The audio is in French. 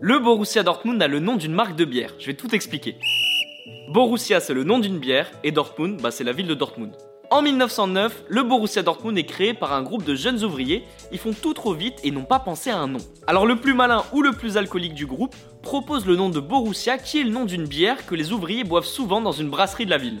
Le Borussia Dortmund a le nom d'une marque de bière, je vais tout expliquer. Borussia c'est le nom d'une bière et Dortmund bah, c'est la ville de Dortmund. En 1909, le Borussia Dortmund est créé par un groupe de jeunes ouvriers, ils font tout trop vite et n'ont pas pensé à un nom. Alors le plus malin ou le plus alcoolique du groupe propose le nom de Borussia qui est le nom d'une bière que les ouvriers boivent souvent dans une brasserie de la ville.